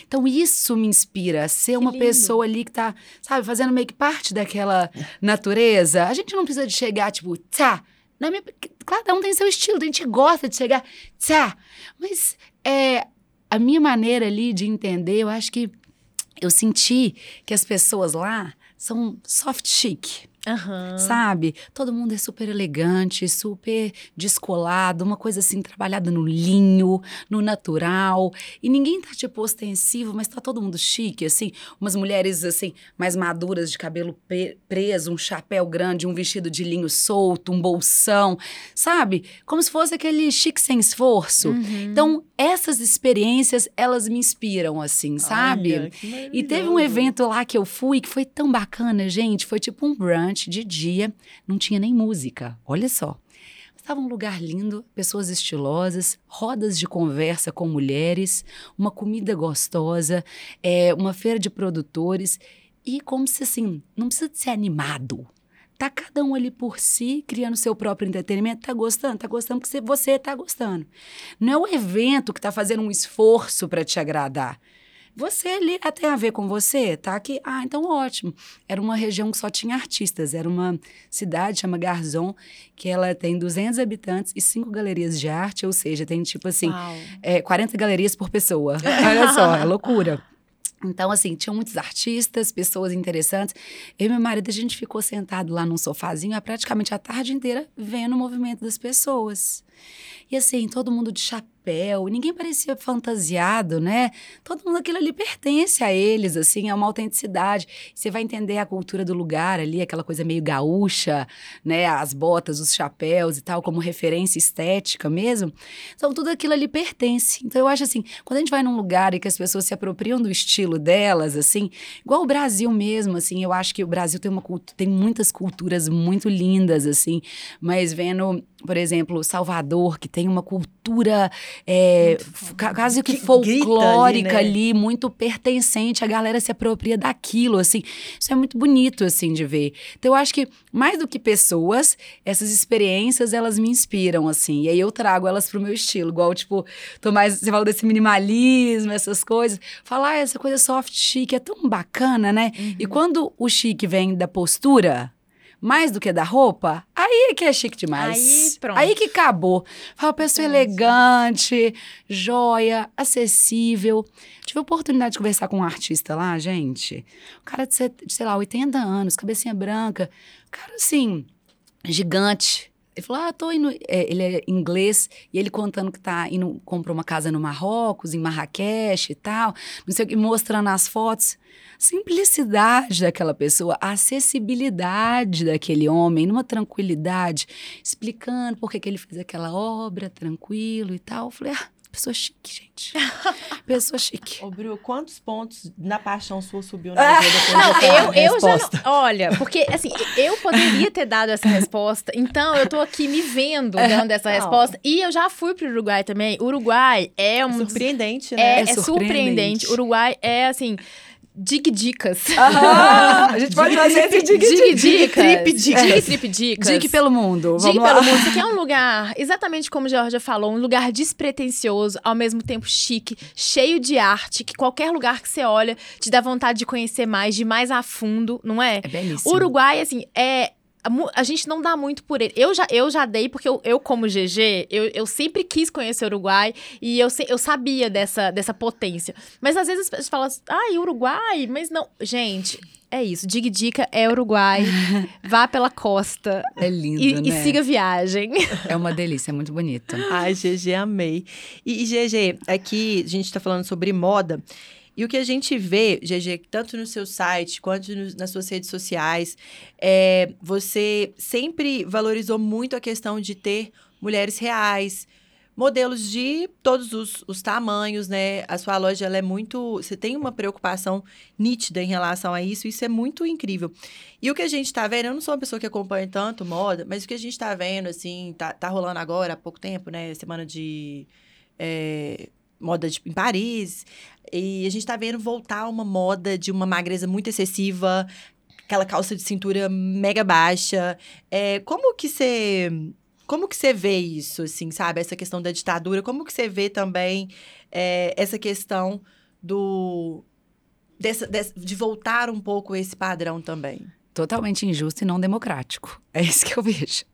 Então, isso me inspira a ser uma lindo. pessoa ali que tá, sabe, fazendo meio que parte daquela natureza. A gente não precisa de chegar, tipo, tá. Na minha, cada um tem seu estilo, a gente gosta de chegar, tá. Mas é, a minha maneira ali de entender, eu acho que eu senti que as pessoas lá são soft chic, Aham. sabe? Todo mundo é super elegante, super descolado, uma coisa assim, trabalhada no linho, no natural. E ninguém tá, tipo, ostensivo, mas tá todo mundo chique, assim. Umas mulheres, assim, mais maduras, de cabelo preso, um chapéu grande, um vestido de linho solto, um bolsão, sabe? Como se fosse aquele chique sem esforço. Uhum. Então, essas experiências, elas me inspiram, assim, sabe? Olha, E teve um evento lá que eu fui que foi tão bacana, gente. Foi tipo um brunch de dia, não tinha nem música. Olha só. Estava um lugar lindo, pessoas estilosas, rodas de conversa com mulheres, uma comida gostosa, é, uma feira de produtores e como se assim, não precisa ser animado. Tá cada um ali por si, criando seu próprio entretenimento, tá gostando, tá gostando porque você tá gostando. Não é o evento que tá fazendo um esforço para te agradar. Você ali ah, tem a ver com você, tá aqui. Ah, então ótimo. Era uma região que só tinha artistas. Era uma cidade, chama Garzon, que ela tem 200 habitantes e cinco galerias de arte, ou seja, tem tipo assim, é, 40 galerias por pessoa. *laughs* Olha só, é loucura. Então, assim, tinham muitos artistas, pessoas interessantes. Eu e meu marido, a gente ficou sentado lá num sofazinho praticamente a tarde inteira vendo o movimento das pessoas. E assim, todo mundo de chapéu, ninguém parecia fantasiado, né? Todo mundo aquilo ali pertence a eles, assim, é uma autenticidade. Você vai entender a cultura do lugar ali, aquela coisa meio gaúcha, né? As botas, os chapéus e tal, como referência estética mesmo. Então, tudo aquilo ali pertence. Então, eu acho assim, quando a gente vai num lugar e que as pessoas se apropriam do estilo delas, assim, igual o Brasil mesmo, assim, eu acho que o Brasil tem, uma, tem muitas culturas muito lindas, assim, mas vendo por exemplo, Salvador, que tem uma cultura é, quase que, que folclórica ali, né? ali, muito pertencente, a galera se apropria daquilo, assim. Isso é muito bonito, assim, de ver. Então, eu acho que, mais do que pessoas, essas experiências, elas me inspiram, assim. E aí eu trago elas pro meu estilo, igual, tipo, tô mais, você falou desse minimalismo, essas coisas. Falar, ah, essa coisa soft chic é tão bacana, né? Uhum. E quando o chique vem da postura, mais do que da roupa, aí que é chique demais. Aí, pronto. Aí que acabou. Fala, pessoa elegante, joia, acessível. Tive a oportunidade de conversar com um artista lá, gente. O cara de, sei lá, 80 anos, cabecinha branca. Cara, assim, gigante. Ele falou: Ah, tô indo. É, ele é inglês e ele contando que tá indo, comprou uma casa no Marrocos, em Marrakech e tal, não sei o que, mostrando as fotos. Simplicidade daquela pessoa, acessibilidade daquele homem, numa tranquilidade, explicando por que, que ele fez aquela obra, tranquilo e tal. Eu falei: Ah, Pessoa chique, gente. *laughs* Pessoa chique. Ô, Bru, quantos pontos na paixão sua subiu na vida depois não, eu, eu já não, Olha, porque assim, eu poderia ter dado essa resposta, então eu tô aqui me vendo é. dando essa não. resposta. E eu já fui pro Uruguai também. Uruguai é um. É surpreendente, né? É, é, é surpreendente. surpreendente. Uruguai é assim. Dig dicas. a gente pode fazer esse dig, dig dicas. Trip dicas. Dig, trip dicas. Dig pelo mundo. Vamos dig lá. pelo mundo. Isso aqui é um lugar, exatamente como a Georgia falou, um lugar despretensioso, ao mesmo tempo chique, cheio de arte, que qualquer lugar que você olha te dá vontade de conhecer mais, de mais a fundo, não é? É belíssimo. Uruguai, assim, é a, gente não dá muito por ele. Eu já, eu já dei, porque eu, eu como GG, eu, eu sempre quis conhecer o Uruguai e eu, eu sabia dessa, dessa potência. Mas às vezes as pessoas falam assim, ai, ah, Uruguai? Mas não. Gente, é isso. Dig Dica é Uruguai. *laughs* Vá pela costa. É lindo, e, né? E siga a viagem. É uma delícia, é muito bonito. Ai, GG, amei. E, e GG, aqui a gente tá falando sobre moda. E o que a gente vê, GG, tanto no seu site quanto no, nas suas redes sociais, é, você sempre valorizou muito a questão de ter mulheres reais, modelos de todos os, os, tamanhos, né? A sua loja ela é muito. Você tem uma preocupação nítida em relação a isso, isso é muito incrível. E o que a gente está vendo, eu não sou uma pessoa que acompanha tanto moda, mas o que a gente está vendo, assim, tá, tá rolando agora há pouco tempo, né? Semana de. É, moda de, em Paris. E a gente tá vendo voltar uma moda de uma magreza muito excessiva, aquela calça de cintura mega baixa. É, como que você. Como que você vê isso, assim, sabe? Essa questão da ditadura. Como que você vê também é, essa questão do... Dessa, dessa, de voltar um pouco esse padrão também? Totalmente injusto e não democrático. É isso que eu vejo.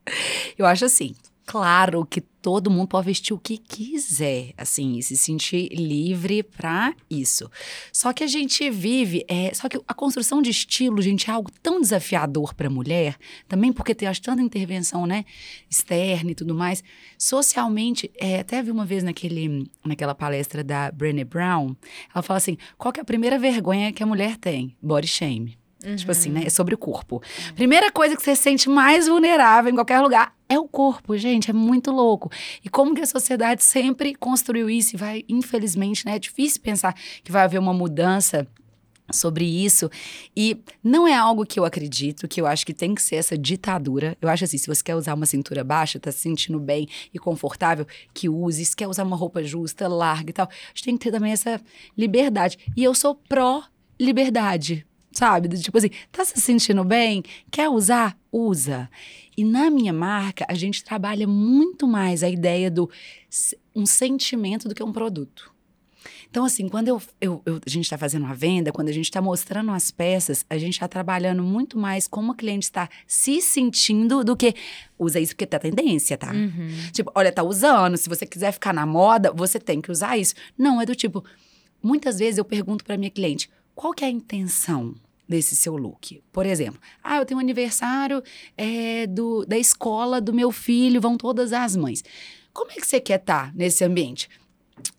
Eu acho assim, claro que todo mundo pode vestir o que quiser, assim, e se sentir livre para isso. Só que a gente vive, é, só que a construção de estilo, gente, é algo tão desafiador para a mulher, também porque tem tanta intervenção, né, externa e tudo mais. Socialmente, é, até vi uma vez naquele, naquela palestra da Brené Brown, ela fala assim: qual é a primeira vergonha que a mulher tem? Body shame. Uhum. Tipo assim, né? É sobre o corpo. Uhum. Primeira coisa que você sente mais vulnerável em qualquer lugar é o corpo, gente. É muito louco. E como que a sociedade sempre construiu isso e vai, infelizmente, né? É difícil pensar que vai haver uma mudança sobre isso. E não é algo que eu acredito, que eu acho que tem que ser essa ditadura. Eu acho assim, se você quer usar uma cintura baixa, tá se sentindo bem e confortável, que use. Se quer usar uma roupa justa, larga e tal. A gente tem que ter também essa liberdade. E eu sou pró liberdade sabe? Tipo assim, tá se sentindo bem? Quer usar? Usa. E na minha marca, a gente trabalha muito mais a ideia do um sentimento do que um produto. Então, assim, quando eu, eu, eu a gente está fazendo uma venda, quando a gente está mostrando as peças, a gente está trabalhando muito mais como a cliente está se sentindo do que usa isso porque tá tendência, tá? Uhum. Tipo, olha, tá usando, se você quiser ficar na moda, você tem que usar isso. Não, é do tipo, muitas vezes eu pergunto para minha cliente, qual que é a intenção? Desse seu look. Por exemplo, ah, eu tenho um aniversário é, do, da escola do meu filho, vão todas as mães. como é que você quer estar nesse ambiente?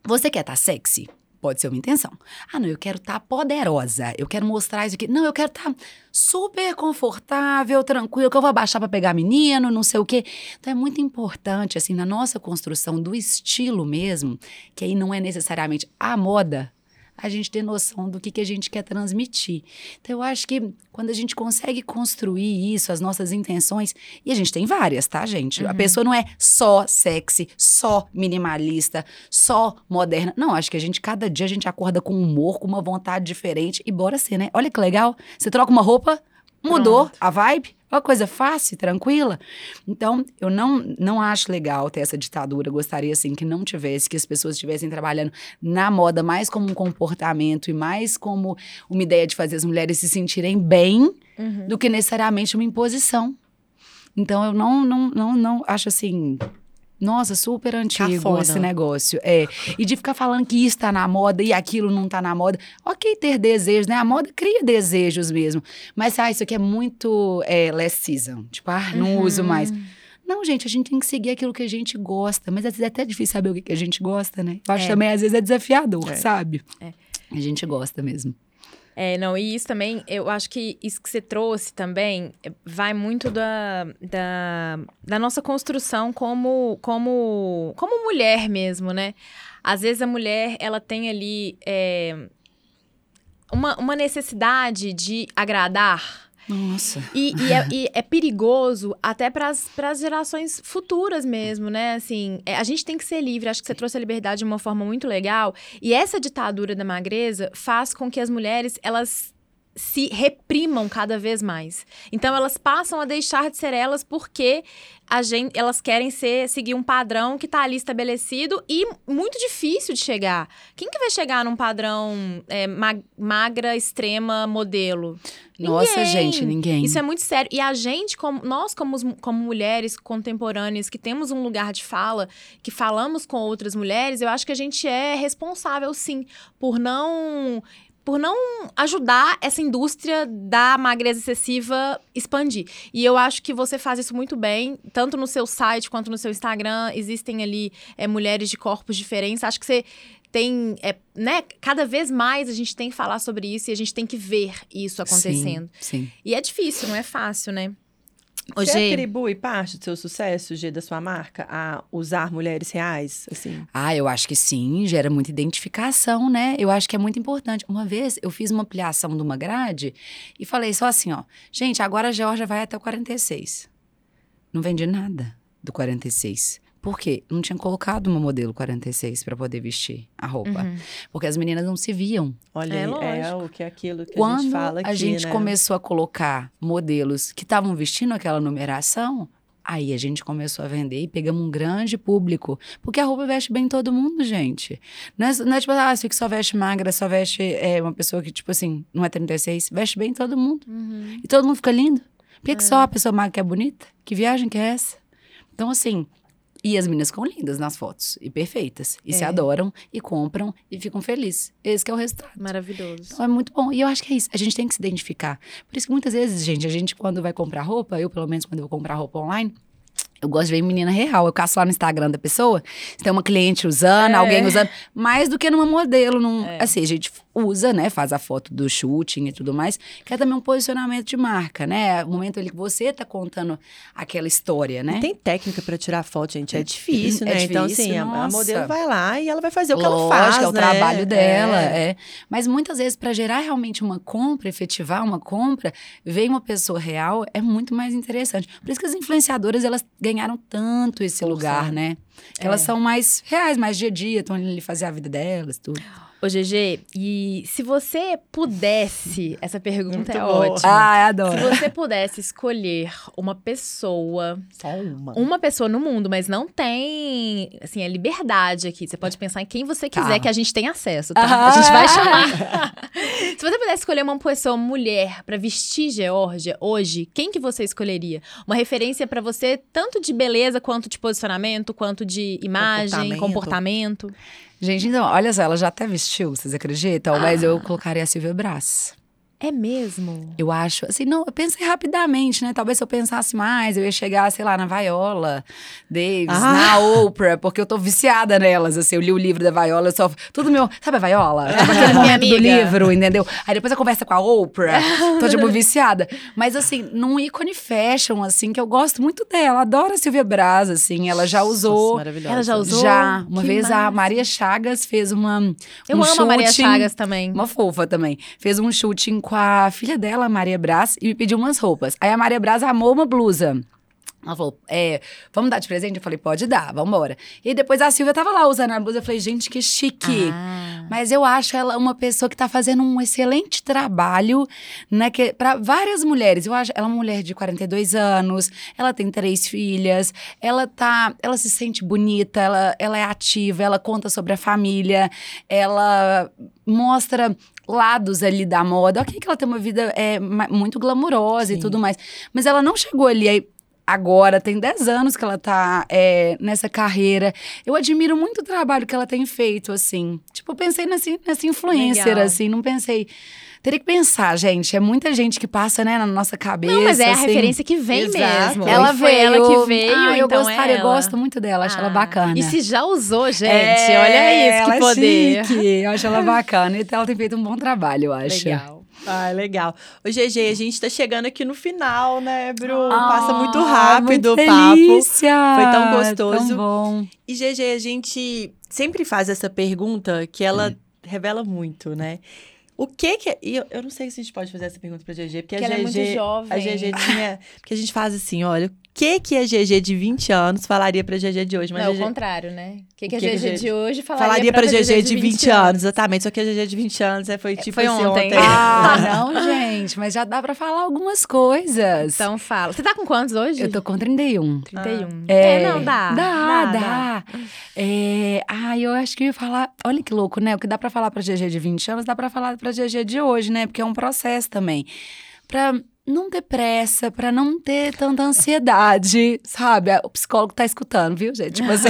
Você quer estar sexy? Pode ser uma intenção. Ah, não, eu quero estar poderosa. Eu quero mostrar isso aqui. Não, eu quero estar super confortável, tranquilo, que eu vou abaixar para pegar menino, não sei o quê. Então é muito importante, assim, na nossa construção do estilo mesmo, que aí não é necessariamente a moda, a gente ter noção do que, que a gente quer transmitir. Então, eu acho que quando a gente consegue construir isso, as nossas intenções, e a gente tem várias, tá, gente? Uhum. A pessoa não é só sexy, só minimalista, só moderna. Não, acho que a gente, cada dia, a gente acorda com humor, com uma vontade diferente e bora ser, né? Olha que legal. Você troca uma roupa, mudou Pronto. a vibe. Uma coisa fácil, tranquila. Então, eu não, não acho legal ter essa ditadura. Gostaria, assim, que não tivesse, que as pessoas estivessem trabalhando na moda mais como um comportamento e mais como uma ideia de fazer as mulheres se sentirem bem Uhum. do que necessariamente uma imposição. Então, eu não, não, não, não acho assim. Nossa, super antigo Cafona. esse negócio. É. E de ficar falando que isso tá na moda e aquilo não tá na moda. Ok, ter desejos, né? A moda cria desejos mesmo. Mas, ah, isso aqui é muito é, last season. Tipo, ah, não uso Uhum. mais. Não, gente, a gente tem que seguir aquilo que a gente gosta. Mas às vezes é até difícil saber o que que a gente gosta, né? Eu acho É. também, às vezes, é desafiador, É. sabe? É. A gente gosta mesmo. É, não, e isso também, eu acho que isso que você trouxe também é, vai muito da, da, da nossa construção como, como, como mulher mesmo, né? Às vezes a mulher, ela tem ali é, uma, uma necessidade de agradar. Nossa. E, e é, e é perigoso até para as gerações futuras mesmo, né? Assim, é, a gente tem que ser livre. Acho que você trouxe a liberdade de uma forma muito legal. E essa ditadura da magreza faz com que as mulheres, elas se reprimam cada vez mais. Então elas passam a deixar de ser elas porque a gente, elas querem ser seguir um padrão que tá ali estabelecido e muito difícil de chegar. Quem que vai chegar num padrão é, ma- magra, extrema, modelo? Nossa, Ninguém. gente, ninguém. Isso é muito sério. E a gente, como, nós, como, como mulheres contemporâneas, que temos um lugar de fala, que falamos com outras mulheres, eu acho que a gente é responsável, sim, por não. Por não ajudar essa indústria da magreza excessiva expandir. E eu acho que você faz isso muito bem, tanto no seu site quanto no seu Instagram. Existem ali é, mulheres de corpos diferentes. Acho que você tem, é, né? Cada vez mais a gente tem que falar sobre isso e a gente tem que ver isso acontecendo. Sim, sim. E é difícil, não é fácil, né? Ô, Você Gê, atribui parte do seu sucesso, G, da sua marca, a usar mulheres reais, assim? Ah, eu acho que sim, gera muita identificação, né? Eu acho que é muito importante. Uma vez eu fiz uma ampliação de uma grade e falei só assim, ó. Gente, agora a Georgia vai até o 46. Não vendi nada do 46. Por quê? Não tinha colocado uma modelo 46 para poder vestir a roupa. Uhum. Porque as meninas não se viam. Olha, É aí, é, o que é aquilo que a Quando gente fala aqui, a gente né? começou a colocar modelos que estavam vestindo aquela numeração, aí a gente começou a vender e pegamos um grande público. Porque a roupa veste bem todo mundo, gente. Não é, não é tipo, ah, se que só veste magra, só veste é, uma pessoa que, tipo assim, não é 36. Veste bem todo mundo. Uhum. E todo mundo fica lindo. Por que, que só a pessoa magra que é bonita? Que viagem que é essa? Então, assim. E as meninas ficam lindas nas fotos. E perfeitas. E se É. adoram, e compram, e ficam felizes. Esse que é o resultado. Maravilhoso. Então é muito bom. E eu acho que é isso. A gente tem que se identificar. Por isso que muitas vezes, gente, a gente, quando vai comprar roupa, eu, pelo menos, quando eu vou comprar roupa online, eu gosto de ver menina real. Eu caço lá no Instagram da pessoa. Se tem uma cliente usando, É. alguém usando. Mais do que numa modelo. Num, É. Assim, gente usa, né? Faz a foto do shooting e tudo mais. Que é também um posicionamento de marca, né? O momento ali que você tá contando aquela história, né? E tem técnica pra tirar foto, gente. É difícil, É né? então, difícil, assim, a- modelo vai lá e ela vai fazer o que Lógico, ela faz, é o né? trabalho dela, É. é. Mas muitas vezes, para gerar realmente uma compra, efetivar uma compra, vem uma pessoa real, é muito mais interessante. Por isso que as influenciadoras, elas ganharam tanto esse lugar, né? Que É. elas são mais reais, mais dia a dia, estão ali fazer a vida delas, tudo. Ô, GG, e se você pudesse, essa pergunta Muito é boa. ótima. Ah, eu Se adoro. você pudesse escolher uma pessoa, Só uma. uma pessoa no mundo, mas não tem, assim, a liberdade aqui. Você pode pensar em quem você quiser, Tá. que a gente tem acesso, tá? Ah. A gente vai chamar. *laughs* Se você pudesse escolher uma pessoa mulher pra vestir Geórgia hoje, quem que você escolheria? Uma referência pra você, tanto de beleza, quanto de posicionamento, quanto de imagem, Comportamento. comportamento. Gente, então, olha só, ela já até vestiu, vocês acreditam? Mas eu colocaria a Silvia Brás. É mesmo? Eu acho, assim, não, eu pensei rapidamente, né? Talvez se eu pensasse mais, eu ia chegar, sei lá, na Viola Davis, Ah. na Oprah, porque eu tô viciada nelas, assim, eu li o livro da Viola, eu só, tudo meu, sabe a Viola? *laughs* Tipo, aquele Minha momento do livro, entendeu? Aí depois eu conversa com a Oprah, tô, tipo, *laughs* viciada. Mas, assim, num ícone fashion, assim, que eu gosto muito dela, adoro a Silvia Braz, assim, ela já Nossa, usou... maravilhosa. Ela já usou? Já, uma Que vez a massa. Maria Chagas fez uma. Eu um amo a Maria shooting- Chagas também. Uma fofa também. Fez um shooting com a filha dela, Maria Braz, e me pediu umas roupas. Aí a Maria Braz amou uma blusa. Ela falou, é, vamos dar de presente? Eu falei, pode dar, vambora. E depois a Silvia tava lá usando a blusa. Eu falei, gente, que chique. Ah. Mas eu acho ela uma pessoa que tá fazendo um excelente trabalho, né, que para várias mulheres. Eu acho ela é uma mulher de 42 anos, ela tem três filhas, ela tá, ela se sente bonita, ela, ela é ativa, ela conta sobre a família, ela mostra lados ali da moda. Ok que ela tem uma vida é, muito glamurosa e tudo mais, mas ela não chegou ali aí agora, tem 10 anos que ela tá é, nessa carreira. Eu admiro muito o trabalho que ela tem feito, assim. Tipo, eu pensei nessa, nessa influencer, Legal. assim, não pensei. Teria que pensar, gente. É muita gente que passa, né, na nossa cabeça. Não, mas é a assim. referência que vem Exato. mesmo. Ela foi veio. ela que veio, ah, eu então gostaria, é eu ela. gosto muito dela, acho ela Ah, bacana. E se já usou, gente, É, olha isso, ela que é poder. chique, eu acho ela bacana. Então ela tem feito um bom trabalho, eu acho. Legal. Ah, legal. Ô, GG, a gente tá chegando aqui no final, né, Bru? Ah, Passa muito rápido muito o papo. delícia, Foi tão gostoso. Tão bom. E, GG, a gente sempre faz essa pergunta que ela Hum. revela muito, né? O que que... E eu, eu não sei se a gente pode fazer essa pergunta pra GG, porque Porque a ela é GG... muito jovem. A GG tinha... Porque a gente faz assim, olha, o que que a GG de 20 anos falaria pra GG de hoje? Mas Não, é o GG contrário, né? O que, que, O que a que GG a de hoje falaria, falaria pra pra GG de 20 anos, exatamente. Só que a GG de 20 anos é, foi tipo foi assim, ontem. ontem. Ah, não, gente, mas já dá pra falar algumas coisas. Então fala. Você tá com quantos hoje? eu tô com 31. 31. É, É, não, dá. Dá, dá. É, ah, eu acho que eu ia falar. Olha que louco, né? O que dá pra falar pra GG de 20 anos, dá pra falar pra GG de hoje, né? Porque é um processo também. Pra não ter pressa, pra não ter tanta ansiedade, sabe? O psicólogo tá escutando, viu, gente? Tipo assim,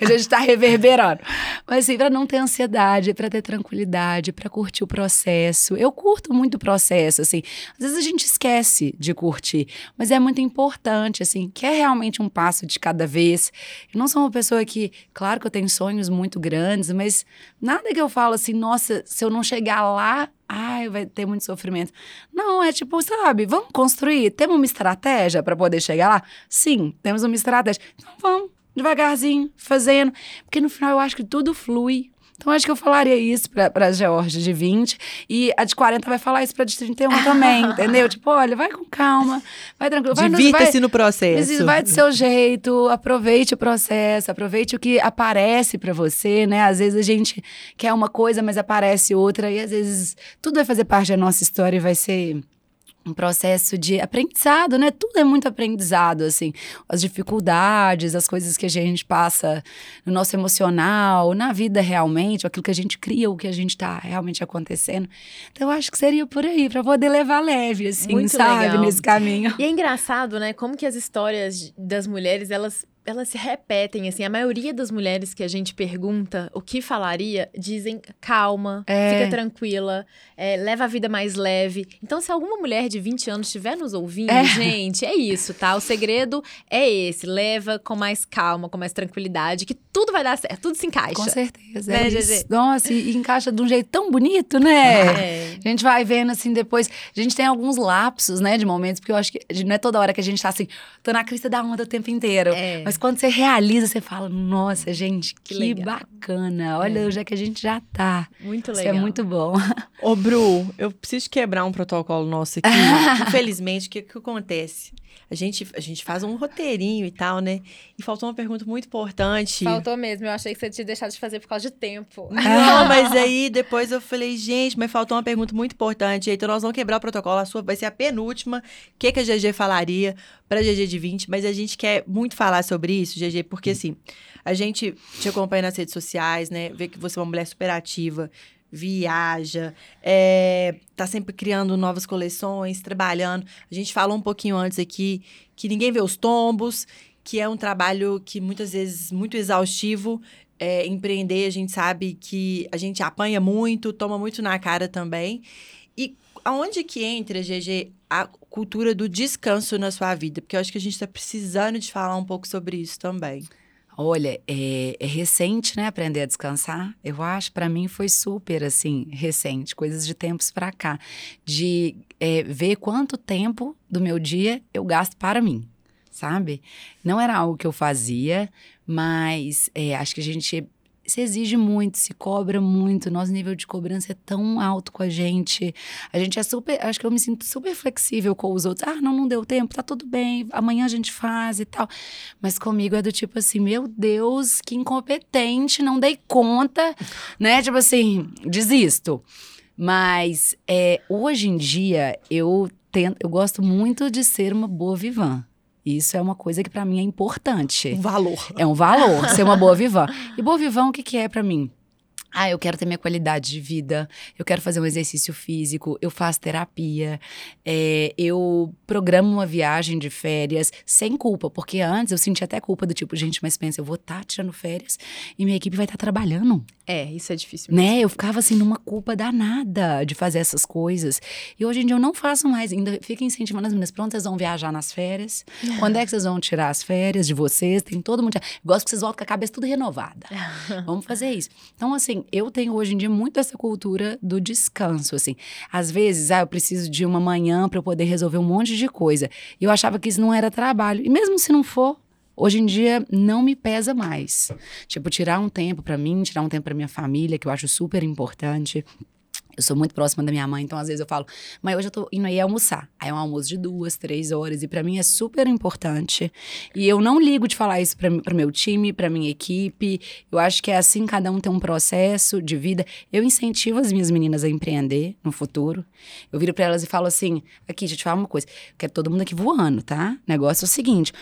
a gente tá reverberando. Mas assim, pra não ter ansiedade, pra ter tranquilidade, pra curtir o processo. Eu curto muito o processo, assim. Às vezes a gente esquece de curtir, mas é muito importante, assim, que é realmente um passo de cada vez. Eu não sou uma pessoa que, claro que eu tenho sonhos muito grandes, mas nada que eu falo assim, nossa, se eu não chegar lá, ai, vai ter muito sofrimento. Não, é tipo, sabe, vamos construir. Temos uma estratégia para poder chegar lá? Sim, temos uma estratégia. Então vamos, devagarzinho, fazendo. Porque no final eu acho que tudo flui. Então, acho que eu falaria isso pra, pra Georgia de 20 e a de 40 vai falar isso pra de 31 também, *laughs* entendeu? Tipo, olha, vai com calma, vai tranquilo. Divirta-se no processo. Vai do seu jeito, aproveite o processo, aproveite o que aparece pra você, né? Às vezes a gente quer uma coisa, mas aparece outra, e às vezes tudo vai fazer parte da nossa história e vai ser um processo de aprendizado, né? Tudo é muito aprendizado, assim. As dificuldades, as coisas que a gente passa no nosso emocional, na vida realmente, aquilo que a gente cria, o que a gente tá realmente acontecendo. Então, eu acho que seria por aí, pra poder levar leve, assim, Muito sabe? legal. Nesse caminho. E é engraçado, né? Como que as histórias das mulheres, elas, elas se repetem, assim. A maioria das mulheres que a gente pergunta o que falaria, dizem calma, É. fica tranquila, é, leva a vida mais leve. Então, se alguma mulher de 20 anos estiver nos ouvindo, É. gente, é isso, tá? O segredo é esse. Leva com mais calma, com mais tranquilidade, que tudo vai dar certo, tudo se encaixa. Com certeza. Né, é. Nossa, e, e encaixa de um jeito tão bonito, né? É. A gente vai vendo assim depois. A gente tem alguns lapsos, né, de momentos, porque eu acho que não é toda hora que a gente tá assim, tô na crista da onda o tempo inteiro. É. Mas quando você realiza, você fala, nossa, gente, que, Que bacana. Olha onde é que a gente já tá. Muito Isso legal. é muito bom. Ô, Bru, eu preciso quebrar um protocolo nosso aqui. *laughs* Infelizmente, o que, que acontece? A gente, a gente faz um roteirinho e tal, né? E faltou uma pergunta muito importante. Faltou mesmo, eu achei que você tinha deixado de fazer por causa de tempo. *laughs* Não, mas aí depois eu falei, gente, mas faltou uma pergunta muito importante. Então nós vamos quebrar o protocolo. A sua vai ser a penúltima. O que, que a GG falaria pra GG de 20? Mas a gente quer muito falar sobre isso, GG, porque assim, a gente te acompanha nas redes sociais, né? Vê que você é uma mulher super ativa, viaja, é, tá sempre criando novas coleções, trabalhando. A gente falou um pouquinho antes aqui que ninguém vê os tombos, que é um trabalho que muitas vezes muito exaustivo. É, empreender, a gente sabe que a gente apanha muito, toma muito na cara também. E aonde que entra, GG, a cultura do descanso na sua vida? Porque eu acho que a gente está precisando de falar um pouco sobre isso também. Olha, é, é, recente, né, aprender a descansar. Eu acho, para mim foi super assim recente, coisas de tempos para cá, de é, ver quanto tempo do meu dia eu gasto para mim, sabe? Não era algo que eu fazia, mas é, acho que a gente se exige muito, se cobra muito. Nosso nível de cobrança é tão alto com a gente. A gente é super. Acho que eu me sinto super flexível com os outros. Ah, não, não deu tempo, tá tudo bem, amanhã a gente faz e tal. Mas comigo é do tipo assim: meu Deus, que incompetente, não dei conta, *laughs* né? Tipo assim, desisto. Mas é, hoje em dia eu tento, eu gosto muito de ser uma boa vivan. Isso é uma coisa que para mim é importante. Um valor. É um valor, ser uma boa *laughs* vivã. E boa vivã, o que, que é para mim? Ah, eu quero ter minha qualidade de vida, eu quero fazer um exercício físico, eu faço terapia, é, eu programo uma viagem de férias sem culpa, porque antes eu sentia até culpa do tipo, gente, mas pensa, eu vou estar tá tirando férias e minha equipe vai estar tá trabalhando. É, isso é difícil. Mesmo. Né? Eu ficava assim numa culpa danada de fazer essas coisas. E hoje em dia eu não faço mais, ainda fico incentivando as meninas, pronto, vocês vão viajar nas férias. Quando é que vocês vão tirar as férias de vocês? Tem todo mundo. Gosto que vocês voltem com a cabeça tudo renovada. *laughs* Vamos fazer isso. Então, assim, eu tenho hoje em dia muito essa cultura do descanso, assim. Às vezes, ah, eu preciso de uma manhã para eu poder resolver um monte de coisa. E eu achava que isso não era trabalho. E mesmo se não for, Hoje em dia não me pesa mais. Tipo, tirar um tempo para mim, tirar um tempo para minha família, que eu acho super importante. Eu sou muito próxima da minha mãe, então às vezes eu falo, mãe, hoje eu tô indo aí almoçar. Aí é um almoço de duas, três horas, e para mim é super importante. E eu não ligo de falar isso para meu time, para minha equipe. Eu acho que é assim, cada um tem um processo de vida. Eu incentivo as minhas meninas a empreender no futuro. Eu viro para elas e falo assim: aqui, deixa eu te falar uma coisa. Eu quero todo mundo aqui voando, tá? O negócio é o seguinte: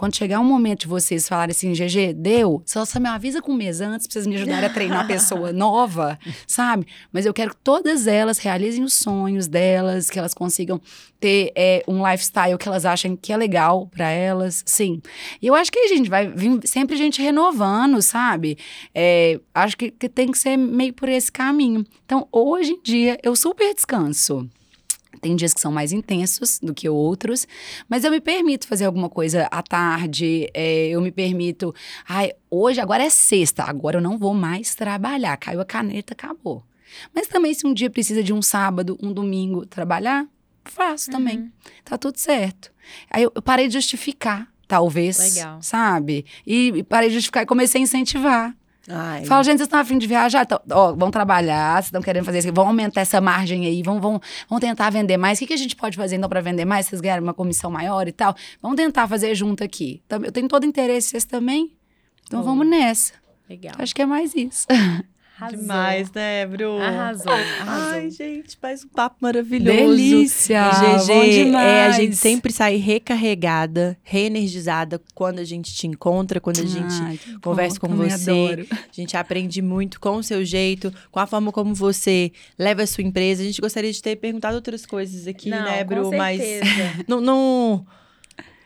quando chegar um momento de vocês falarem assim, GG, deu, só, só me avisa com um mês antes pra vocês me ajudarem a treinar a pessoa *laughs* nova, sabe? Mas eu quero que todas elas realizem os sonhos delas, que elas consigam ter é, um lifestyle que elas achem que é legal para elas, sim. E eu acho que a gente vai vir sempre gente renovando, sabe? É, acho que, que tem que ser meio por esse caminho. Então, hoje em dia, eu super descanso. Tem dias que são mais intensos do que outros, mas eu me permito fazer alguma coisa à tarde, é, eu me permito. Ai, hoje, agora é sexta, agora eu não vou mais trabalhar. Caiu a caneta, acabou. Mas também, se um dia precisa de um sábado, um domingo trabalhar, faço uhum. também. Tá tudo certo. Aí eu, eu parei de justificar, talvez. Legal. Sabe? E, e parei de justificar e comecei a incentivar. Ai. Fala, gente, vocês estão afim de viajar? Então, ó, vão trabalhar, vocês estão querendo fazer isso, vão aumentar essa margem aí, vão, vão, vão tentar vender mais. O que, que a gente pode fazer então para vender mais? Vocês ganharem uma comissão maior e tal? Vamos tentar fazer junto aqui. Eu tenho todo interesse, vocês também? Então oh. vamos nessa. Legal. Acho que é mais isso. *laughs* Arrasou. Demais, né, Bru? Arrasou, arrasou. Ai, gente, faz um papo maravilhoso. Delícia! GG, é, a gente sempre sai recarregada, reenergizada quando a gente te encontra, quando a gente Ai, conversa bom, com você. A gente aprende muito com o seu jeito, com a forma como você leva a sua empresa. A gente gostaria de ter perguntado outras coisas aqui, não, né, Bru? Mas *laughs* não, não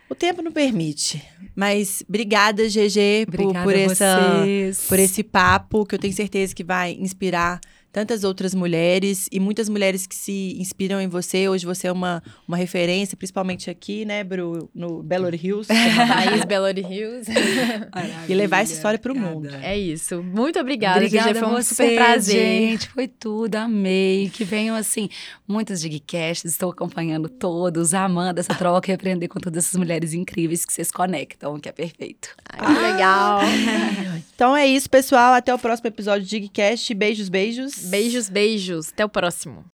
o tempo não permite. Mas obrigada, GG, por, por, essa, por esse papo, que eu tenho certeza que vai inspirar tantas outras mulheres e muitas mulheres que se inspiram em você. Hoje você é uma, uma referência, principalmente aqui, né, Bru, no Belo *laughs* Hills. País Belo Hills. e levar essa história para o mundo. É isso. Muito obrigada, obrigada Foi um você, super prazer. Gente, foi tudo, amei. Que venham, assim, muitos digcasts, estou acompanhando todos, amando essa troca e aprender com todas essas mulheres incríveis que vocês conectam, que é perfeito. Ai, que legal. *laughs* então é isso, pessoal. Até o próximo episódio de Digcast. Beijos, beijos. Beijos, beijos. Até o próximo.